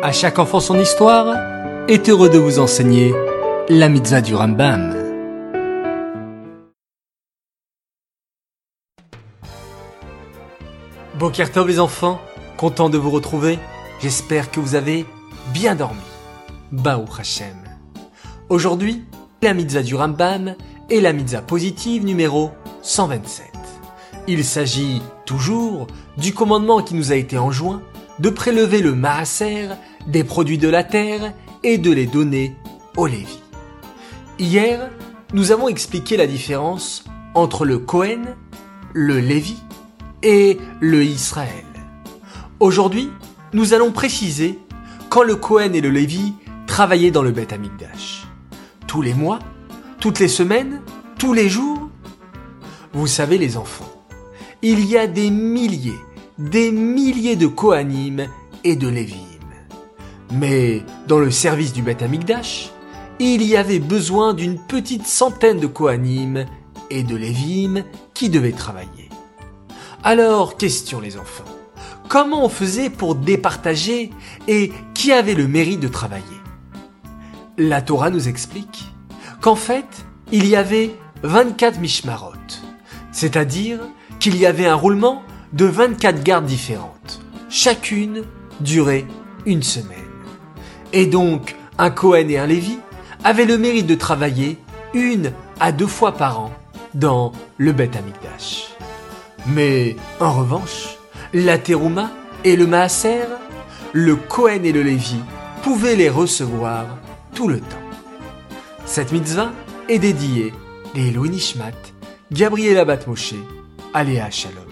À chaque enfant son histoire est heureux de vous enseigner la mitzvah du Rambam. Bokertov les enfants, content de vous retrouver. J'espère que vous avez bien dormi. Baou Hashem. Aujourd'hui, la mitzvah du Rambam est la mitzvah positive numéro 127. Il s'agit toujours du commandement qui nous a été enjoint de prélever le maaser des produits de la terre et de les donner au Lévi. Hier, nous avons expliqué la différence entre le Cohen, le Lévi et le Israël. Aujourd'hui, nous allons préciser quand le Cohen et le Lévi travaillaient dans le Beth Amikdash. Tous les mois, toutes les semaines, tous les jours. Vous savez les enfants, il y a des milliers, des milliers de Kohanim et de Lévim. Mais dans le service du Beth Amikdash, il y avait besoin d'une petite centaine de Kohanim et de Lévim qui devaient travailler. Alors, question les enfants, comment on faisait pour départager et qui avait le mérite de travailler? La Torah nous explique qu'en fait, il y avait 24 mishmarot, c'est-à-dire qu'il y avait un roulement de 24 gardes différentes. Chacune durait une semaine. Et donc, un Cohen et un Lévi avaient le mérite de travailler une à deux fois par an dans le Beth Amikdash. Mais, en revanche, la Terouma et le Maaser, le Cohen et le Lévi pouvaient les recevoir tout le temps. Cette mitzvah est dédiée les Louis Nishmat, Gabriela Batmoshe, Aléa Shalom.